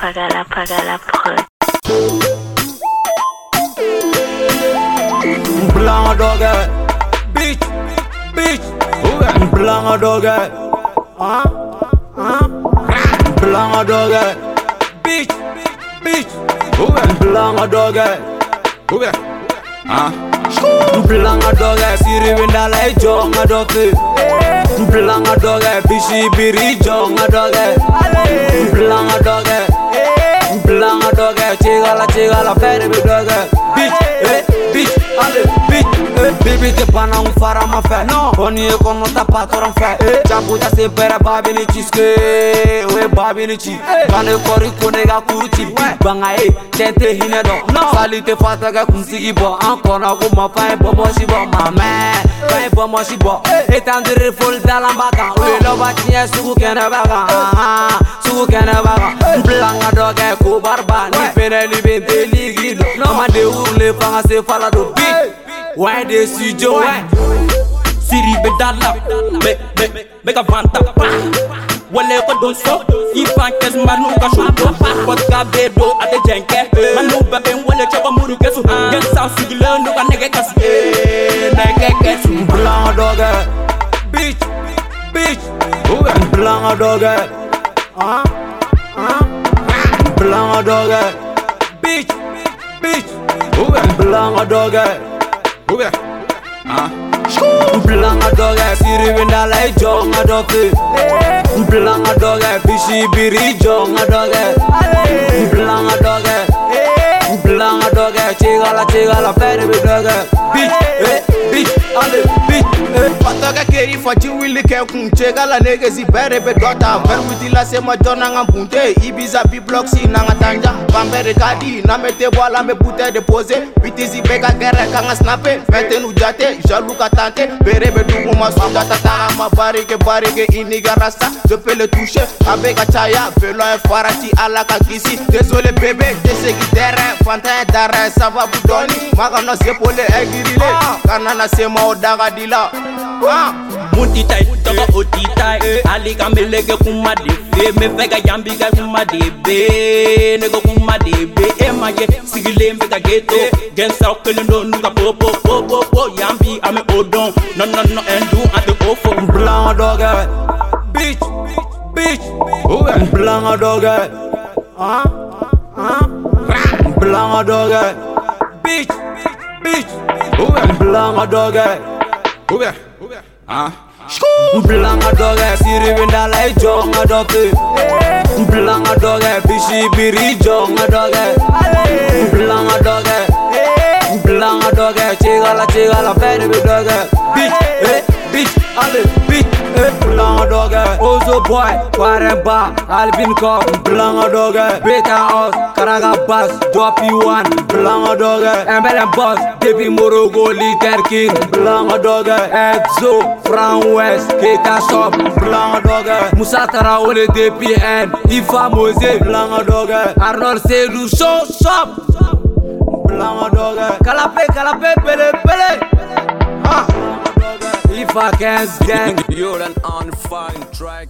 paga la, paga la. Blanc doge, bitch, bitch, blanc doge, hein, hein, blanc doge, bitch, bitch, blanc doge, hein. Blanga doge, siri winda lai jo ngadoki Blanga doge, bisi biri jo ngadoki Blanga doge Long a dog, chiga la chiga la, very big dog. Bibi te bana un fara ma fɛ Kɔni ye kɔnɔ ta patɔrɔn fɛ Jago ta se bɛrɛ babi ni ci ske O ye babi ni ci Bane kɔri ko ne ka kuru ci banga ye cɛn tɛ hinɛ dɔn Sali tɛ fata kɛ kunsigi bɔ An kɔnɔ ko ma fa ye bɔbɔsi bɔ Ma mɛ fa ye bɔmɔsi bɔ Etandiri foli dalan ba kan O ye lɔba tiɲɛ sugu kɛnɛ ba kan Sugu kɛnɛ ba kan bila n ka dɔ kɛ ko bariba Ni fɛnɛli bɛ n tɛ ligi dɔn Nama de wule fanga se fala don bi Ouais des studios ouais Siri be dala be be be ka vanta wale ko don so. I pankes manu ka shoto pot ka be do ate jenke manu be be wale chaba muru kesu gen sa sigile no ka nege kasu. Eh nege kesu Blanga dogge Bitch Bitch. Blanga dogge Ah Ah. Blanga dogge Bitch Bitch Go back. Ah. Blanc adoga siri winda lai jong adoki Blanc adoga bishi biri jong adoga Blanc adoga Blanc adoga chigala chigala pere bidoga Bitch, eh, bitch, ale, bitch, eh Patoga keri faji wili kekun chigala negezi bere bedota Verwitila sema jona ngambunte Ibiza bi-block si nangatanja Bam banbɛɛ ka di n'an bɛ te bɔ a la an bɛ butɛ de pose bitisi bɛ ka gɛrɛ ka snape fɛn n'u jate jalu ka tante bere be dugu ma sunjata ta an ma barike barike i ni ka rasta. Je peux le toucher a bɛ ka velon ye farati ala ka kisi désolé bébé tɛ segi tɛrɛ fantan ye darɛ sababu dɔɔni ma kana sepole ɛgirile kana na sema o daga di la Ah. Muti tai, toka oti tai eh. Ali ka meleke kuma de eh. fe Me fe ka yambi ka de be sigile mbe ka geto Gen sa okele no nuka po po po po po. Yambi ame odon No no no endu ate ofo Blanga dogge Bitch Bitch. Blanga dogge Ah Ah Blanga dogge Bitch Bitch. Blanga dogge Ah Blanga dogge Siri windala e jonga dofe Blanga dogge Bishi biri jonga dogge walla chick, la I de every dog Bitch, eh, bitch, all bitch, eh Blanc dog, ozo boy, quarren Alvin All been caught, blanc dog Break and us, caraga bus, one Blanc dog, embel boss Depuis Morogo, liquor king Blanc dog, exo, Fran west Keita shop, blanc dog Musa Tarawele, depuis N Ifa Mose, blanc dog Arnold Sedou, show, shop, shop. Kalape Kalape Pele Pele If I can't gang You're an on fine track.